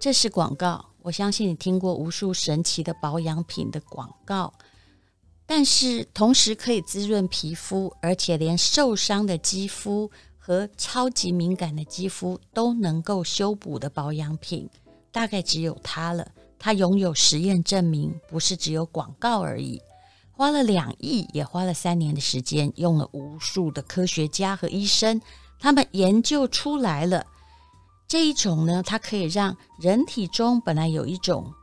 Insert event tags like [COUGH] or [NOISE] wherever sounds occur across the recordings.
这是广告，我相信你听过无数神奇的保养品的广告，但是同时可以滋润皮肤，而且连受伤的肌肤和超级敏感的肌肤都能够修补的保养品，大概只有它了。它拥有实验证明，不是只有广告而已。花了两亿，也花了三年的时间，用了无数的科学家和医生，他们研究出来了这一种呢，它可以让人体中本来有一种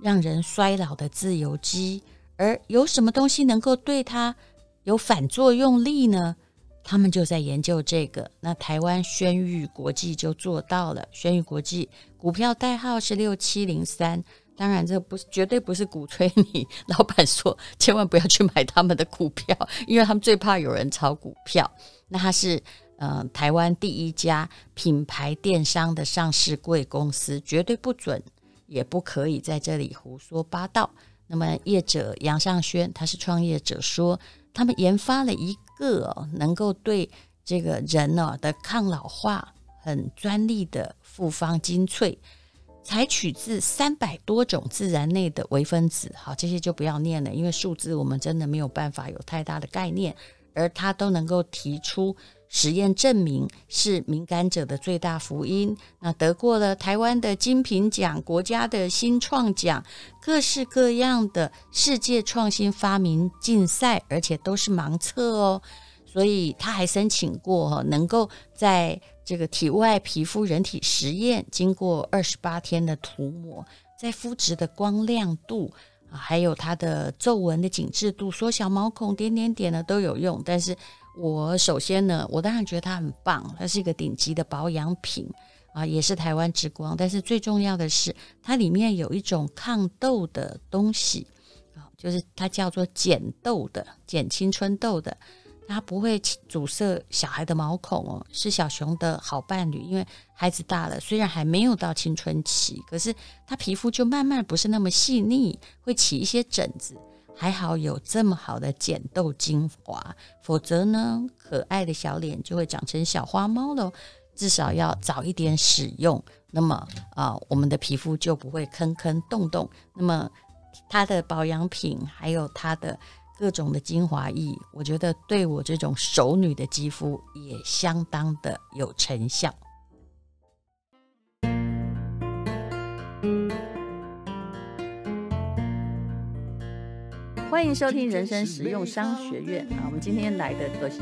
让人衰老的自由基，而有什么东西能够对它有反作用力呢？他们就在研究这个。那台湾轩誉国际就做到了，轩誉国际股票代号是六七零三。当然，这不是绝对不是鼓吹你老板说千万不要去买他们的股票，因为他们最怕有人炒股票。那他是呃台湾第一家品牌电商的上市贵公司，绝对不准也不可以在这里胡说八道。那么业者杨尚轩他是创业者说，他们研发了一个、能够对这个人呢、的抗老化很专利的复方精粹。采取自三百多种自然内的微分子，好，这些就不要念了，因为数字我们真的没有办法有太大的概念。而他都能够提出实验证明是敏感者的最大福音。那得过了台湾的精品奖、国家的新创奖、各式各样的世界创新发明竞赛，而且都是盲测哦。所以他还申请过，能够在这个体外皮肤人体实验，经过二十八天的涂抹，在肤质的光亮度啊，还有它的皱纹的紧致度、缩小毛孔、点点点的都有用。但是我首先呢，我当然觉得它很棒，它是一个顶级的保养品啊，也是台湾之光。但是最重要的是，它里面有一种抗痘的东西啊，就是它叫做减痘的、减青春痘的。它不会阻塞小孩的毛孔哦，是小熊的好伴侣。因为孩子大了，虽然还没有到青春期，可是他皮肤就慢慢不是那么细腻，会起一些疹子。还好有这么好的减痘精华，否则呢，可爱的小脸就会长成小花猫了。至少要早一点使用，那么啊、我们的皮肤就不会坑坑洞洞。那么它的保养品还有它的。各种的精华液，我觉得对我这种熟女的肌肤也相当的有成效。欢迎收听人生实用商学院啊！我们今天来的都是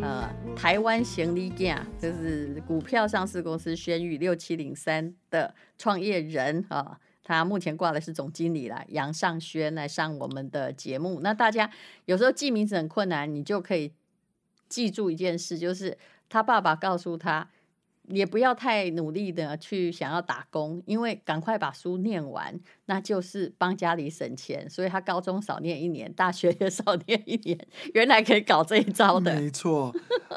呃台湾行李架，就是股票上市公司轩宇六七零三的创业人啊。他目前挂的是总经理啦，杨尚轩来上我们的节目。那大家有时候记名字很困难，你就可以记住一件事，就是他爸爸告诉他，也不要太努力的去想要打工，因为赶快把书念完，那就是帮家里省钱。所以他高中少念一年，大学也少念一年，原来可以搞这一招的。没错，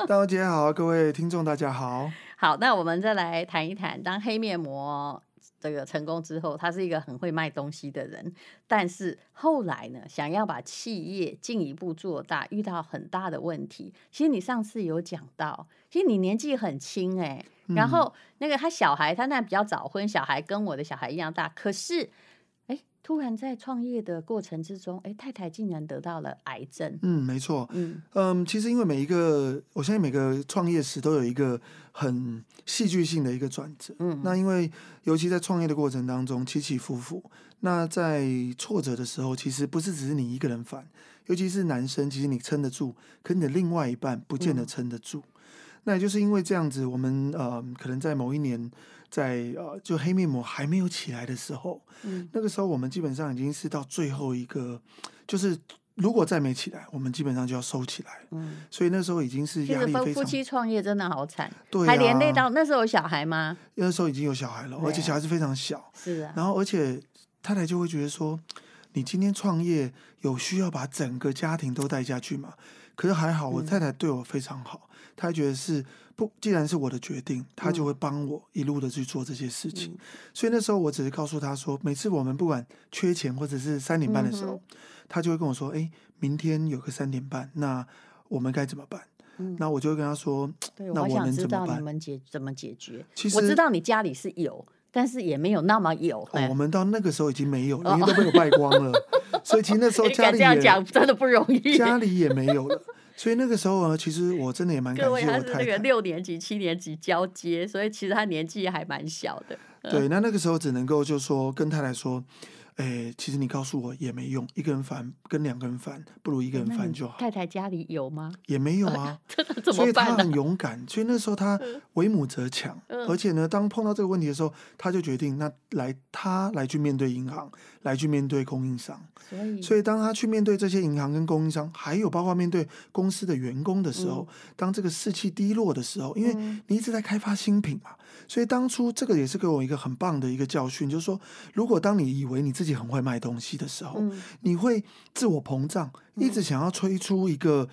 大家姐好，各位听众大家好。[LAUGHS] 好，那我们再来谈一谈，当黑面膜。这个成功之后，他是一个很会卖东西的人，但是后来呢，想要把企业进一步做大，遇到很大的问题。其实你上次有讲到，其实你年纪很轻哎，然后那个他小孩，他那比较早婚，小孩跟我的小孩一样大，可是。突然在创业的过程之中，哎，太太竟然得到了癌症。嗯，没错。嗯嗯，其实因为每一个，我相信每个创业史都有一个很戏剧性的一个转折。嗯，那因为尤其在创业的过程当中起起伏伏，那在挫折的时候，其实不是只是你一个人烦，尤其是男生，其实你撑得住，可你的另外一半不见得撑得住。嗯、那也就是因为这样子，我们呃，可能在某一年。在呃，就黑面膜还没有起来的时候，嗯，那个时候我们基本上已经是到最后一个，就是如果再没起来，我们基本上就要收起来，嗯，所以那时候已经是压力非常。夫妻创业真的好惨，对啊，还连累到那时候有小孩吗？那时候已经有小孩了，而且小孩子非常小，是啊。然后而且太太就会觉得说，你今天创业有需要把整个家庭都带下去吗？可是还好，我太太对我非常好，她觉得是。不，既然是我的决定，他就会帮我一路的去做这些事情。嗯、所以那时候我只是告诉他说，每次我们不管缺钱或者是三点半的时候，嗯、他就会跟我说：“哎，明天有个三点半，那我们该怎么办？”嗯、那我就会跟他说：“那我能怎么办？”你们解怎么解决？其实我知道你家里是有，但是也没有那么有。哦，我们到那个时候已经没有了，因为都被我败光了。[LAUGHS] 所以其实那时候家里也这样讲真的不容易，家里也没有了。所以那个时候呢，其实我真的也蛮感谢我太太。他是那个六年级、七年级交接，所以其实他年纪还蛮小的。对，那那个时候只能够就说跟太太说。哎，其实你告诉我也没用，一个人烦跟两个人烦，不如一个人烦就好。太太家里有吗？也没有啊，[LAUGHS] 真的怎么办？所以他很勇敢，所以那时候他为母则强，嗯、而且呢，当碰到这个问题的时候，他就决定那来他来去面对银行，来去面对供应商。所以，所以当他去面对这些银行跟供应商，还有包括面对公司的员工的时候，嗯、当这个士气低落的时候，因为你一直在开发新品嘛。所以当初这个也是给我一个很棒的一个教训，就是说，如果当你以为你自己很会卖东西的时候，嗯、你会自我膨胀，一直想要推出一个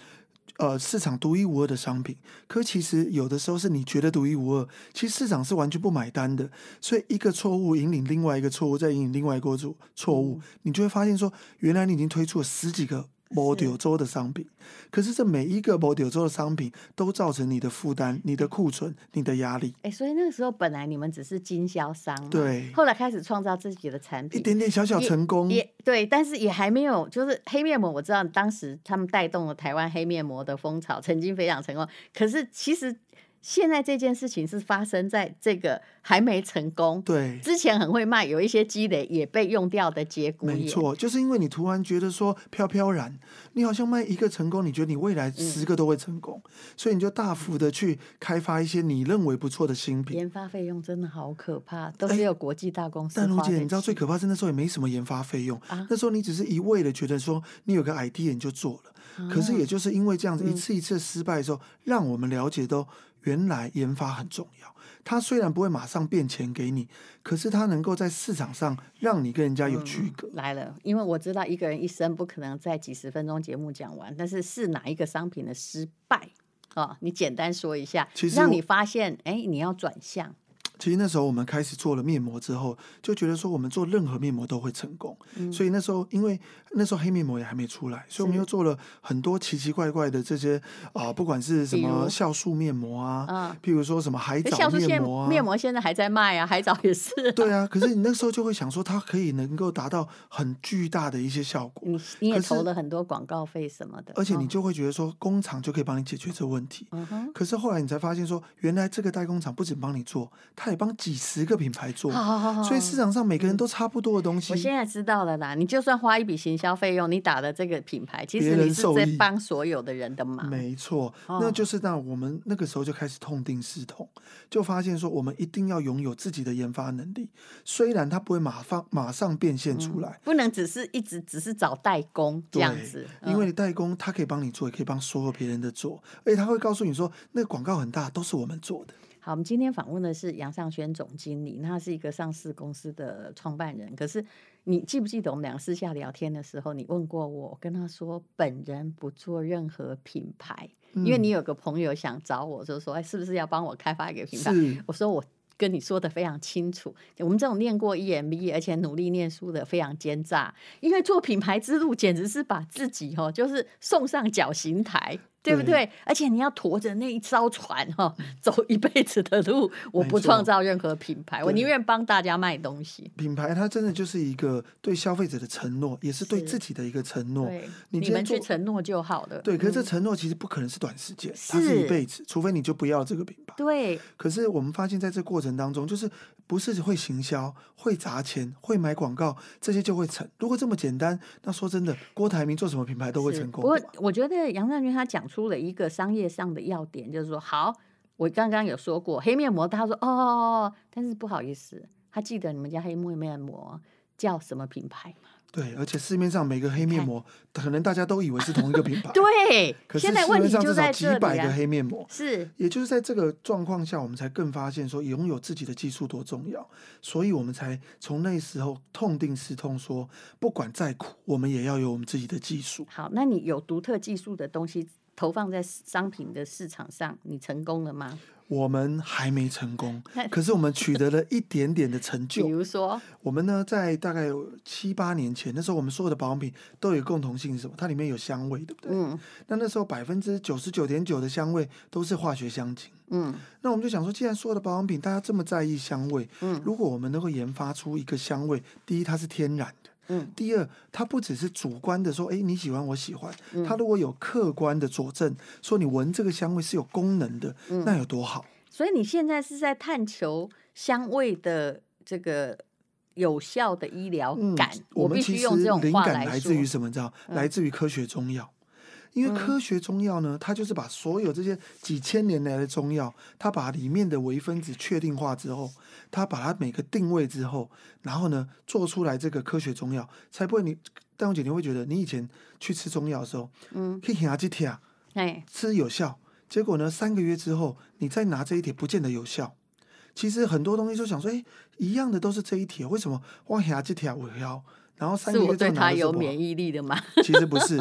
呃市场独一无二的商品，可其实有的时候是你觉得独一无二，其实市场是完全不买单的。所以一个错误引领另外一个错误，再引领另外一个错错误，嗯、你就会发现说，原来你已经推出了十几个。摩丢州的商品，可是这每一个摩丢州的商品都造成你的负担、你的库存、你的压力。哎，所以那个时候本来你们只是经销商，对，后来开始创造自己的产品，一点点小小成功，也，也对，但是也还没有，就是黑面膜，我知道当时他们带动了台湾黑面膜的风潮，曾经非常成功，可是其实。现在这件事情是发生在这个还没成功，对，之前很会卖，有一些积累也被用掉的节骨眼。没错，就是因为你突然觉得说飘飘然，你好像卖一个成功，你觉得你未来十个都会成功，嗯、所以你就大幅的去开发一些你认为不错的新品。研发费用真的好可怕，都是有国际大公司。但卢姐，你知道最可怕是那时候也没什么研发费用，啊、那时候你只是一味的觉得说你有个 idea 你就做了，啊、可是也就是因为这样子一次一次失败的时候，嗯、让我们了解都。原来研发很重要，它虽然不会马上变钱给你，可是它能够在市场上让你跟人家有区隔。嗯，来了，因为我知道一个人一生不可能在几十分钟节目讲完，但是是哪一个商品的失败啊？哦，你简单说一下，让你发现，哎，你要转向。其实那时候我们开始做了面膜之后，就觉得说我们做任何面膜都会成功。嗯、所以那时候，因为那时候黑面膜也还没出来，所以我们又做了很多奇奇怪怪的这些啊、呃，不管是什么酵素面膜啊，嗯、譬如说什么海藻面膜啊，面膜现在还在卖啊，海藻也是、啊。对啊，[LAUGHS] 可是你那时候就会想说，它可以能够达到很巨大的一些效果。你你也投了很多广告费什么的，而且你就会觉得说，工厂就可以帮你解决这个问题。嗯、哼可是后来你才发现说，原来这个代工厂不仅帮你做，他也帮几十。个品牌做，好好好好，所以市场上每个人都差不多的东西。我现在知道了啦，你就算花一笔行销费用，你打的这个品牌，其实你是在帮所有的人的忙。没错，那就是那我们那个时候就开始痛定思痛，就发现说我们一定要拥有自己的研发能力，虽然它不会马上马上变现出来，嗯，不能只是一直只是找代工这样子，因为你代工他可以帮你做，也可以帮所有别人的做，而且他会告诉你说那个广告很大，都是我们做的。好，我们今天访问的是杨尚轩总经理，他是一个上市公司的创办人。可是你记不记得我们俩私下聊天的时候，你问过我，我跟他说本人不做任何品牌，嗯、因为你有个朋友想找我，就说哎，是不是要帮我开发一个品牌？我说我跟你说的非常清楚，我们这种念过 EMBA 而且努力念书的非常奸诈，因为做品牌之路简直是把自己哦，就是送上绞刑台。对不对？而且你要驮着那一艘船哈，走一辈子的路。我不创造任何品牌，我宁愿帮大家卖东西。品牌它真的就是一个对消费者的承诺，也是对自己的一个承诺。对，你们去承诺就好了。对，可是这承诺其实不可能是短时间，它是一辈子，除非你就不要这个品牌。对。可是我们发现，在这过程当中，就是不是会行销、会砸钱、会买广告这些就会成。如果这么简单，那说真的，郭台铭做什么品牌都会成功。不过，我觉得杨善军他讲出了一个商业上的要点，就是说，好，我刚刚有说过黑面膜，他说哦，但是不好意思，他记得你们家黑面膜叫什么品牌吗？对，而且市面上每个黑面膜，可能大家都以为是同一个品牌。[LAUGHS] 对，可是市面上至少几百个黑面膜，是，也就是在这个状况下，我们才更发现说，拥有自己的技术多重要，所以我们才从那时候痛定思痛，说不管再苦，我们也要有我们自己的技术。好，那你有独特技术的东西投放在商品的市场上，你成功了吗？我们还没成功，[LAUGHS] 可是我们取得了一点点的成就。比如说，我们呢，在大概有七八年前，那时候我们所有的保养品都有共同性是什么？它里面有香味，对不对？嗯。那那时候百分之九十九点九的香味都是化学香精。嗯。那我们就想说，既然所有的保养品大家这么在意香味，嗯，如果我们能够研发出一个香味，第一它是天然的，嗯，第二它不只是主观的说，哎，你喜欢我喜欢，它如果有客观的佐证，说你闻这个香味是有功能的，那有多好？所以你现在是在探求香味的这个有效的医疗感。嗯、我必须用这种灵感来自于什么？你知道？嗯、来自于科学中药。因为科学中药呢，它就是把所有这些几千年来的中药，它把里面的微分子确定化之后，它把它每个定位之后，然后呢做出来这个科学中药，才不会你戴荣姐你会觉得你以前去吃中药的时候，嗯，可以拿几贴啊，哎，吃有效。结果呢？三个月之后，你再拿这一帖，不见得有效。其实很多东西就想说，哎，一样的都是这一帖，为什么往下这帖我要？然后三个月之后拿的是它有免疫力的吗？其实不是，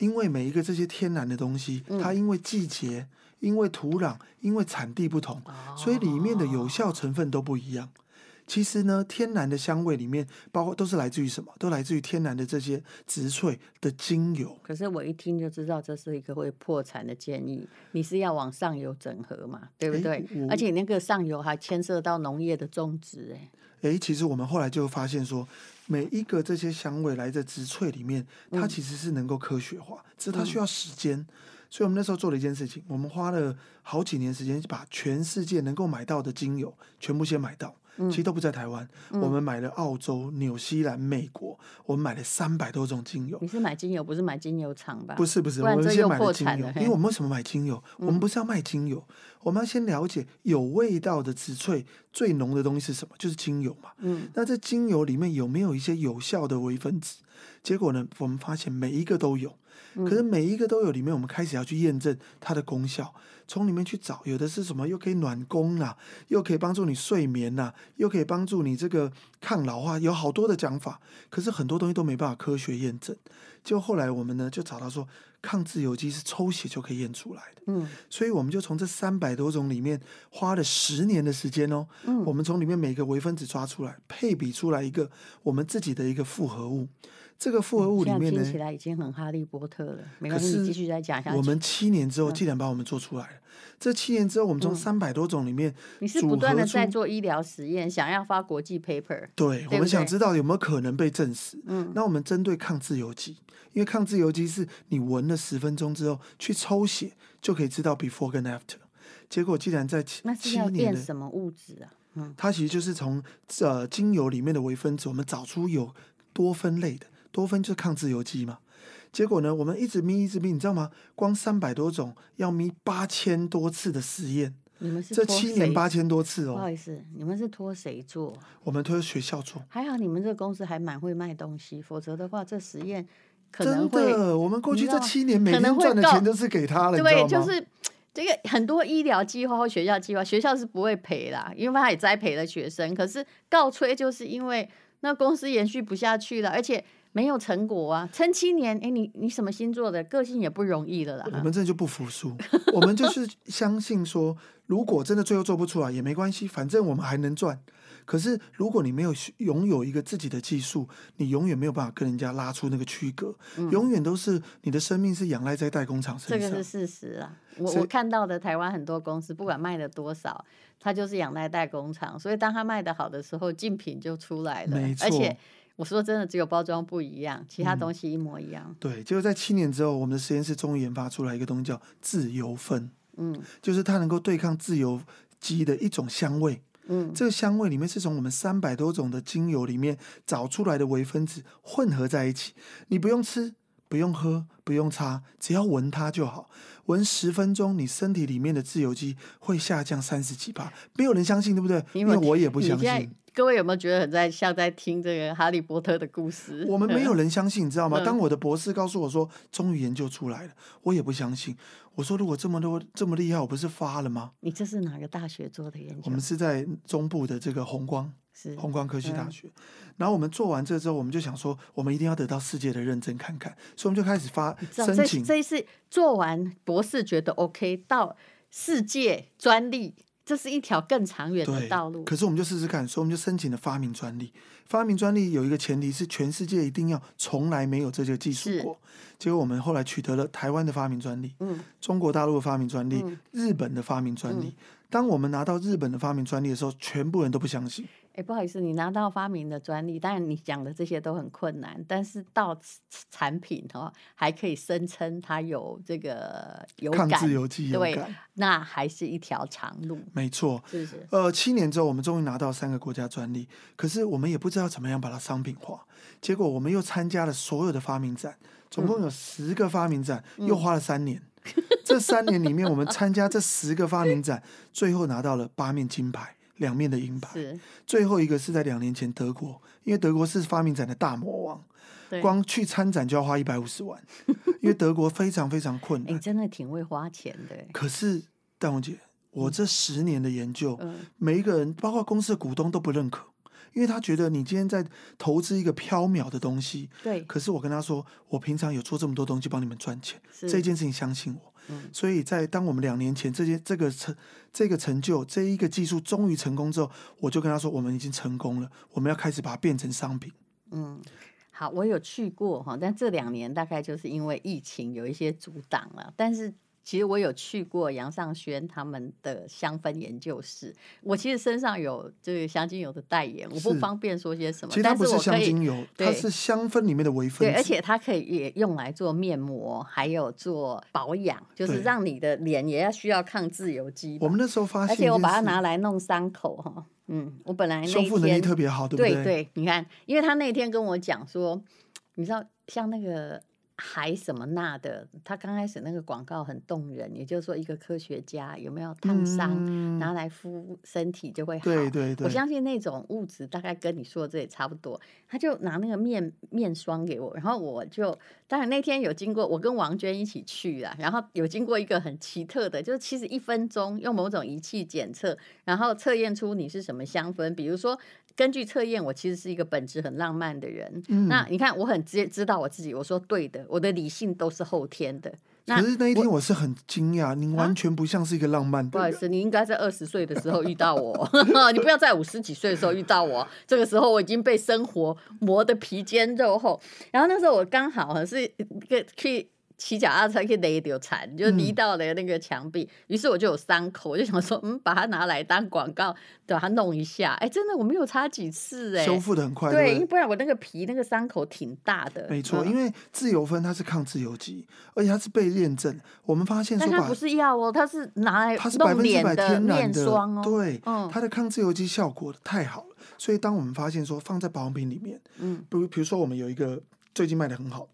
因为每一个这些天然的东西，它因为季节、因为土壤、因为产地不同，所以里面的有效成分都不一样。其实呢，天然的香味里面，包括都是来自于什么？都来自于天然的这些植萃的精油。可是我一听就知道，这是一个会破产的建议。你是要往上游整合嘛？对不对？而且那个上游还牵涉到农业的种植。哎，其实我们后来就发现说，每一个这些香味来自植萃里面，它其实是能够科学化，只是它需要时间。所以我们那时候做了一件事情，我们花了好几年时间，把全世界能够买到的精油全部先买到。其实都不在台湾，嗯、我们买了澳洲、纽西兰、美国，我们买了三百多种精油。你是买精油，不是买精油厂吧？不是不是，我们先买了精油，因为我们为什么买精油？嗯、我们不是要卖精油，我们要先了解有味道的植萃最浓的东西是什么，就是精油嘛。嗯，那这精油里面有没有一些有效的微分子？结果呢，我们发现每一个都有。可是每一个都有，里面我们开始要去验证它的功效，从里面去找，有的是什么又可以暖宫啊，又可以帮助你睡眠呐、啊，又可以帮助你这个抗老化，有好多的讲法。可是很多东西都没办法科学验证。就后来我们呢就找到说，抗自由基是抽血就可以验出来的。嗯，所以我们就从这三百多种里面花了十年的时间哦。嗯，我们从里面每个微分子抓出来，配比出来一个我们自己的一个复合物。这个复合物里面呢，听起来已经很哈利波特了。没关系，你继续再讲下去。我们七年之后，既然把我们做出来了，嗯、这七年之后，我们从三百多种里面、嗯，你是不断的在做医疗实验，想要发国际 paper。对，我们想知道有没有可能被证实。嗯，那我们针对抗自由基，因为抗自由基是你闻了十分钟之后去抽血就可以知道 before 跟 after。结果既然在七那是要变什么物质啊？嗯，它其实就是从呃精油里面的微分子，我们找出有多分类的。多酚就是抗自由基嘛，结果呢，我们一直咪一直咪，你知道吗？光三百多种要咪八千多次的实验，你们是这七年八千多次哦。不好意思，你们是托谁做？我们托学校做。还好你们这个公司还蛮会卖东西，否则的话，这实验可能会。真的，我们过去这七年每天赚的钱都是给他了，对，就是这个很多医疗计划或学校计划，学校是不会赔的，因为他也栽培了学生。可是告吹就是因为那公司延续不下去了，而且。没有成果啊，撑七年，哎，你你什么星座的？个性也不容易了啦。我们真的就不服输，我们就 [LAUGHS] 是相信说，如果真的最后做不出来也没关系，反正我们还能赚。可是如果你没有拥有一个自己的技术，你永远没有办法跟人家拉出那个区隔，嗯、永远都是你的生命是仰赖在代工厂身上。这个是事实啊，我我看到的台湾很多公司，不管卖了多少，它就是仰赖代工厂，所以当它卖的好的时候，竞品就出来了，没错。而且。我说真的，只有包装不一样，其他东西一模一样。嗯、对，结果在七年之后，我们的实验室终于研发出来一个东西叫自由酚。嗯，就是它能够对抗自由基的一种香味。嗯，这个香味里面是从我们三百多种的精油里面找出来的微分子混合在一起。你不用吃，不用喝，不用擦，只要闻它就好。闻十分钟，你身体里面的自由基会下降三十几帕。没有人相信，对不对？因为我也不相信。各位有没有觉得很在像在听这个哈利波特的故事？我们没有人相信，你知道吗？[LAUGHS] 当我的博士告诉我说终于研究出来了，我也不相信。我说如果这么多这么厉害，我不是发了吗？你这是哪个大学做的研究？我们是在中部的这个红光，是红光科技大学。嗯、然后我们做完这之后，我们就想说，我们一定要得到世界的认证看看，所以我们就开始发申请。这一次做完博士觉得 OK，到世界专利。这是一条更长远的道路。可是我们就试试看，所以我们就申请了发明专利。发明专利有一个前提是全世界一定要从来没有这些技术过。结果我们后来取得了台湾的发明专利，嗯，中国大陆的发明专利，嗯，日本的发明专利。嗯，当我们拿到日本的发明专利的时候，全部人都不相信。哎，不好意思，你拿到发明的专利，当然你讲的这些都很困难，但是到产品哦，还可以声称它有这个有感，抗自由基有感，对，那还是一条长路。没错，是是。呃，七年之后，我们终于拿到三个国家专利，可是我们也不知道怎么样把它商品化。结果我们又参加了所有的发明展，总共有十个发明展，嗯、又花了三年。[LAUGHS] 嗯、这三年里面，我们参加这十个发明展，最后拿到了八面金牌。两面的银牌，是。最后一个是在两年前德国，因为德国是发明展的大魔王，对。光去参展就要花一百五十万，[LAUGHS] 因为德国非常非常困难。你、欸、真的挺会花钱的。可是戴红姐，我这十年的研究，嗯、每一个人，包括公司的股东都不认可，因为他觉得你今天在投资一个飘渺的东西，对。可是我跟他说，我平常有做这么多东西帮你们赚钱，是这件事情相信我。所以在当我们两年前这些这个成这个成就这一个技术终于成功之后，我就跟他说，我们已经成功了，我们要开始把它变成商品。嗯，好，我有去过哈，但这两年大概就是因为疫情有一些阻挡了，但是。其实我有去过杨尚轩他们的香氛研究室，我其实身上有这个香精油的代言，我不方便说些什么。其实它不是香精油，它是香氛里面的微分子。对，而且它可以也用来做面膜，还有做保养，就是让你的脸也要需要抗自由基。我们那时候发现，而且我把它拿来弄伤口哈，嗯，我本来那修复能力特别好，对不对？对对，你看，因为他那天跟我讲说，你知道像那个。还什么那的，他刚开始那个广告很动人，也就是说一个科学家有没有烫伤，嗯、拿来敷身体就会好。对对对，我相信那种物质大概跟你说的这也差不多。他就拿那个面面霜给我，然后我就当然那天有经过，我跟王娟一起去了，然后有经过一个很奇特的，就是其实一分钟用某种仪器检测，然后测验出你是什么香氛，比如说。根据测验，我其实是一个本质很浪漫的人。嗯、那你看，我很知知道我自己。我说对的，我的理性都是后天的。可是那一天我是很惊讶，您完全不像是一个浪漫。不好意思，你应该在二十岁的时候遇到我，[LAUGHS] 你不要在五十几岁的时候遇到我。这个时候我已经被生活磨得皮坚肉厚。然后那时候我刚好是一个去。骑脚踏车可以勒掉残，就离到了那个墙壁，于、嗯、是我就有伤口，我就想说，嗯，把它拿来当广告，把它弄一下。哎、欸，真的我没有擦几次、欸，哎，修复的很快。对，不然我那个皮那个伤口挺大的。没错，因为自由酚它是抗自由基，而且它是被验证。我们发现说，但它不是药哦，它是拿来它是把脸的面霜哦。对，嗯、它的抗自由基效果太好了，所以当我们发现说放在保养品里面，嗯，比如比如说我们有一个最近卖的很好，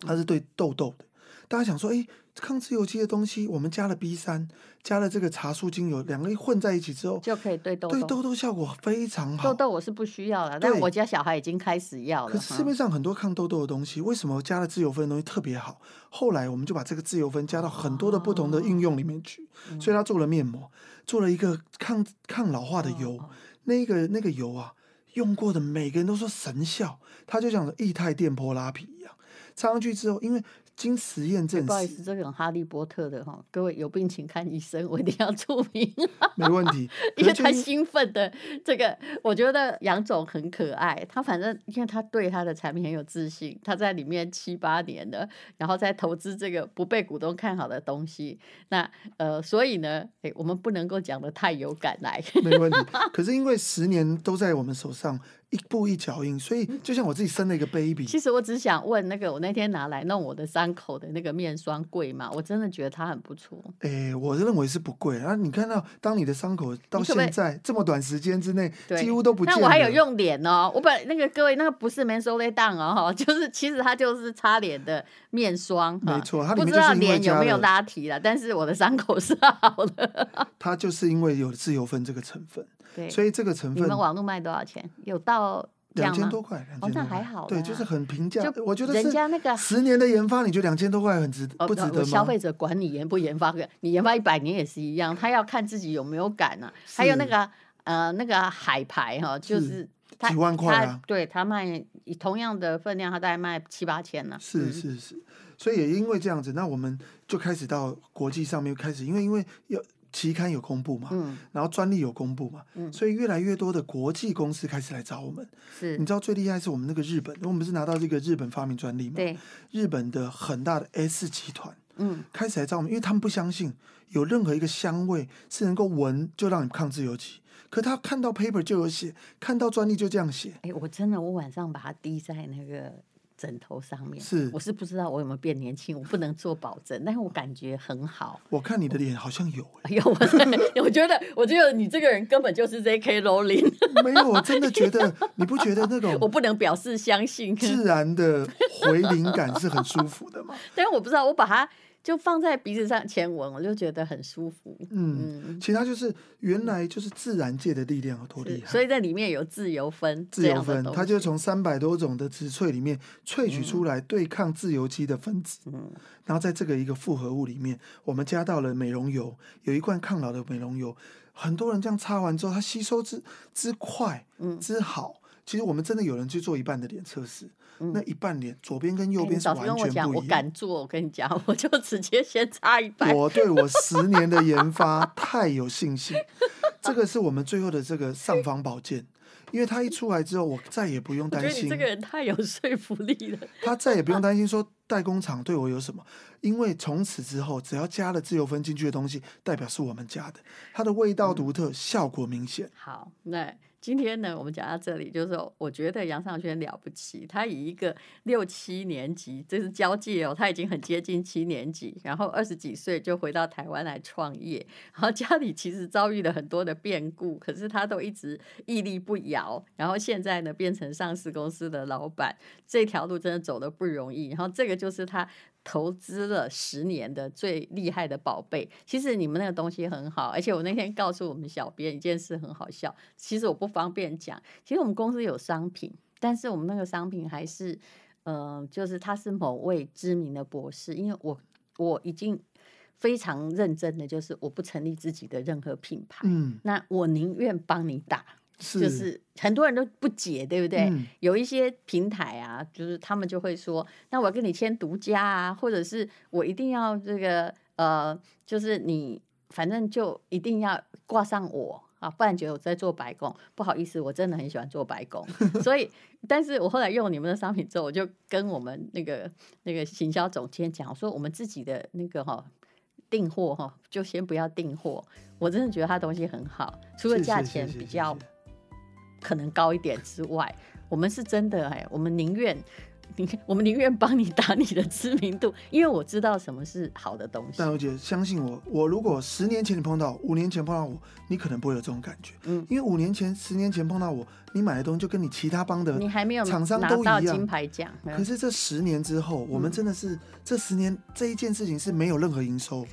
它是对痘痘的。大家想说，哎、欸，抗自由基的东西，我们加了 B 三，加了这个茶树精油，两个一混在一起之后，就可以对痘痘，对痘痘效果非常好。痘痘我是不需要了，但我家小孩已经开始要了。可是市面上很多抗痘痘的东西，为什么加了自由分的东西特别好？后来我们就把这个自由分加到很多的不同的应用里面去，哦、所以他做了面膜，做了一个抗抗老化的油，哦、那个那个油啊，用过的每个人都说神效，他就像液态电波拉皮一样，擦上去之后，因为。经实验证实，不好意思，这种哈利波特的哈，各位有病请看医生，我一定要注明。没问题，因为太兴奋的这个，我觉得杨总很可爱。他反正因为他对他的产品很有自信，他在里面七八年了，然后再投资这个不被股东看好的东西。那呃，所以呢，哎，我们不能够讲的太有感来。没问题，可是因为十年都在我们手上。一步一脚印，所以就像我自己生了一个 baby。其实我只想问，那个我那天拿来弄我的伤口的那个面霜贵吗？我真的觉得它很不错。哎、欸，我认为是不贵啊。你看到，当你的伤口到现在这么短时间之内几乎都不见了。那我还有用脸哦，我本那个各位那个不是 Mentholatum 哦，[LAUGHS] 就是其实它就是擦脸的面霜。没错，它不知道脸有没有拉提了，但是我的伤口是好的。[LAUGHS] 它就是因为有自由酚这个成分。对，所以这个成分，你们网络卖多少钱？有到两千多块，两千多块，哦，那还好。对，就是很平价。就我觉得人家那个十年的研发，你觉得两千多块很值，不值得吗？消费者管你研不研发，你研发一百年也是一样，他要看自己有没有感啊。还有那个呃，那个海牌哈，就是几万块啊。对他卖同样的分量，他大概卖七八千呢。是是是，所以也因为这样子，那我们就开始到国际上面开始，因为因为要。期刊有公布嘛，嗯，然后专利有公布嘛，嗯，所以越来越多的国际公司开始来找我们。是，你知道最厉害是我们那个日本，因为我们是拿到这个日本发明专利嘛，对，日本的很大的 S 集团，嗯，开始来找我们，因为他们不相信有任何一个香味是能够闻就让你抗自由基，可他看到 paper 就有写，看到专利就这样写。哎，我真的，我晚上把它滴在那个。枕头上面是，我是不知道我有没有变年轻，我不能做保证，但是我感觉很好。我看你的脸好像有、欸，有，[LAUGHS] 我觉得，我觉得你这个人根本就是 J.K. Rowling。[LAUGHS] 没有，我真的觉得，你不觉得那种 [LAUGHS] 我不能表示相信，自然的回灵感是很舒服的吗？但是我不知道，我把它。就放在鼻子上前闻，我就觉得很舒服。嗯，嗯，其他就是原来就是自然界的力量有多厉害，所以在里面有自由酚，自由酚，它就从三百多种的植萃里面萃取出来对抗自由基的分子。嗯，然后在这个一个复合物里面，我们加到了美容油，有一罐抗老的美容油，很多人这样擦完之后，它吸收之之快，嗯，之好。其实我们真的有人去做一半的脸测试，嗯、那一半脸左边跟右边是完全不一样。欸、我，我敢做，我跟你讲，我就直接先擦一半。我对我十年的研发太有信心，[LAUGHS] 这个是我们最后的这个尚方宝剑，因为它一出来之后，我再也不用担心。这个人太有说服力了。他再也不用担心说代工厂对我有什么，因为从此之后，只要加了自由分进去的东西，代表是我们家的，它的味道独特，嗯、效果明显。好，那。今天呢，我们讲到这里，就是说，我觉得杨尚轩了不起。他以一个六七年级，这是交界哦，他已经很接近七年级，然后二十几岁就回到台湾来创业。然后家里其实遭遇了很多的变故，可是他都一直屹立不摇。然后现在呢，变成上市公司的老板，这条路真的走得不容易。然后这个就是他。投资了十年的最厉害的宝贝，其实你们那个东西很好，而且我那天告诉我们小编一件事很好笑，其实我不方便讲，其实我们公司有商品，但是我们那个商品还是，嗯、呃，就是他是某位知名的博士，因为我我已经非常认真的，就是我不成立自己的任何品牌，嗯，那我宁愿帮你打。是就是很多人都不解，对不对？嗯、有一些平台啊，就是他们就会说，那我要跟你签独家啊，或者是我一定要这个呃，就是你反正就一定要挂上我啊，不然觉得我在做白工。不好意思，我真的很喜欢做白工，[LAUGHS] 所以，但是我后来用你们的商品之后，我就跟我们那个那个行销总监讲说，我们自己的那个哈订货哈，就先不要订货。我真的觉得他东西很好，除了价钱比较。可能高一点之外，我们是真的哎，我们宁愿，[LAUGHS] 我们宁愿帮你打你的知名度，因为我知道什么是好的东西。但我姐相信我，我如果十年前你碰到，五年前碰到我，你可能不会有这种感觉。嗯，因为五年前、十年前碰到我，你买的东西就跟你其他帮的你还没有厂商都一样，金牌奖。可是这十年之后，我们真的是、嗯、这十年这一件事情是没有任何营收。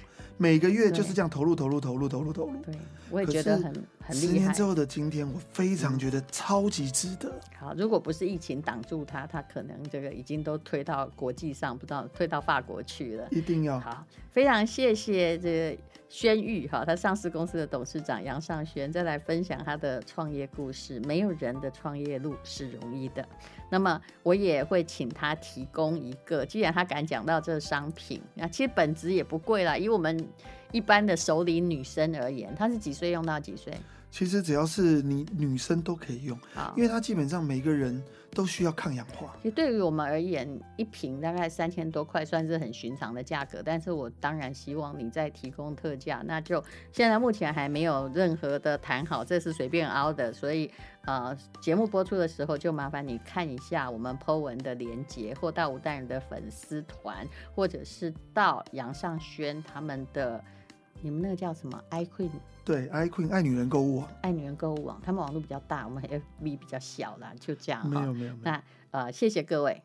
每个月就是这样投入，投入，投入，投入，投入。对，我也觉得很很厉害。十年之后的今天，我非常觉得超级值得。好，如果不是疫情挡住他，他可能这个已经都推到国际上，不知道推到法国去了。一定要好，非常谢谢这个轩玉哈，他上市公司的董事长杨尚轩，再来分享他的创业故事。没有人的创业路是容易的。那么我也会请他提供一个，既然他敢讲到这个商品，那其实本质也不贵啦。以我们一般的熟龄女生而言，她是几岁用到几岁？其实只要是你女生都可以用，因为它基本上每个人都需要抗氧化。其实对于我们而言，一瓶大概三千多块，算是很寻常的价格。但是我当然希望你再提供特价，那就现在目前还没有任何的谈好，这是随便凹的。所以呃，节目播出的时候就麻烦你看一下我们 Po 文的连接，或到吴淡人的粉丝团，或者是到杨尚轩他们的。你们那个叫什么？iQueen 对，iQueen 爱女人购物网，爱女人购物网，他们网络比较大，我们 FB 比较小啦，就这样。没有没有。那呃，谢谢各位。